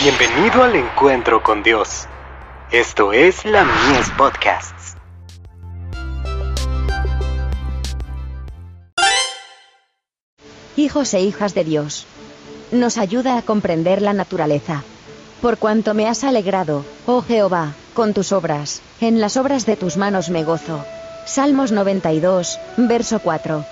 Bienvenido al encuentro con Dios. Esto es la Mies Podcasts. Hijos e hijas de Dios. Nos ayuda a comprender la naturaleza. Por cuanto me has alegrado, oh Jehová, con tus obras, en las obras de tus manos me gozo. Salmos 92, verso 4.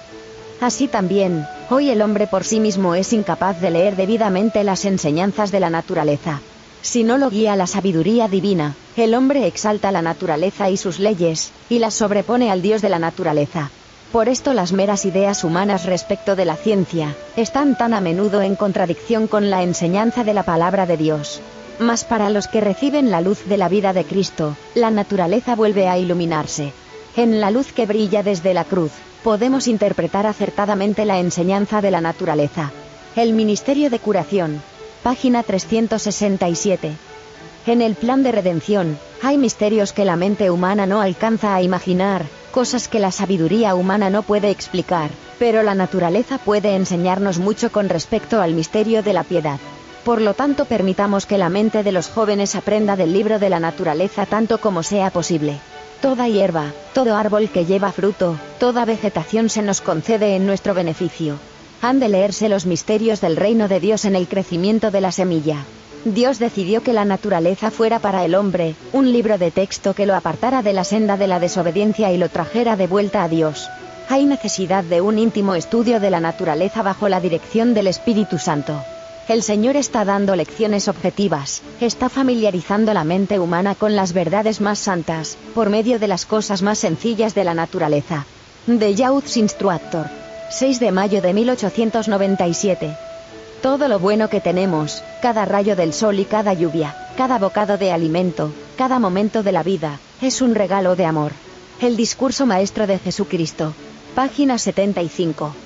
Así también, hoy el hombre por sí mismo es incapaz de leer debidamente las enseñanzas de la naturaleza. Si no lo guía la sabiduría divina, el hombre exalta la naturaleza y sus leyes, y las sobrepone al Dios de la naturaleza. Por esto las meras ideas humanas respecto de la ciencia, están tan a menudo en contradicción con la enseñanza de la palabra de Dios. Mas para los que reciben la luz de la vida de Cristo, la naturaleza vuelve a iluminarse. En la luz que brilla desde la cruz, podemos interpretar acertadamente la enseñanza de la naturaleza. El Ministerio de Curación. Página 367. En el plan de redención, hay misterios que la mente humana no alcanza a imaginar, cosas que la sabiduría humana no puede explicar, pero la naturaleza puede enseñarnos mucho con respecto al misterio de la piedad. Por lo tanto, permitamos que la mente de los jóvenes aprenda del libro de la naturaleza tanto como sea posible. Toda hierba, todo árbol que lleva fruto, toda vegetación se nos concede en nuestro beneficio. Han de leerse los misterios del reino de Dios en el crecimiento de la semilla. Dios decidió que la naturaleza fuera para el hombre, un libro de texto que lo apartara de la senda de la desobediencia y lo trajera de vuelta a Dios. Hay necesidad de un íntimo estudio de la naturaleza bajo la dirección del Espíritu Santo. El Señor está dando lecciones objetivas, está familiarizando la mente humana con las verdades más santas, por medio de las cosas más sencillas de la naturaleza. De Youth's Instructor. 6 de mayo de 1897. Todo lo bueno que tenemos, cada rayo del sol y cada lluvia, cada bocado de alimento, cada momento de la vida, es un regalo de amor. El discurso maestro de Jesucristo. Página 75.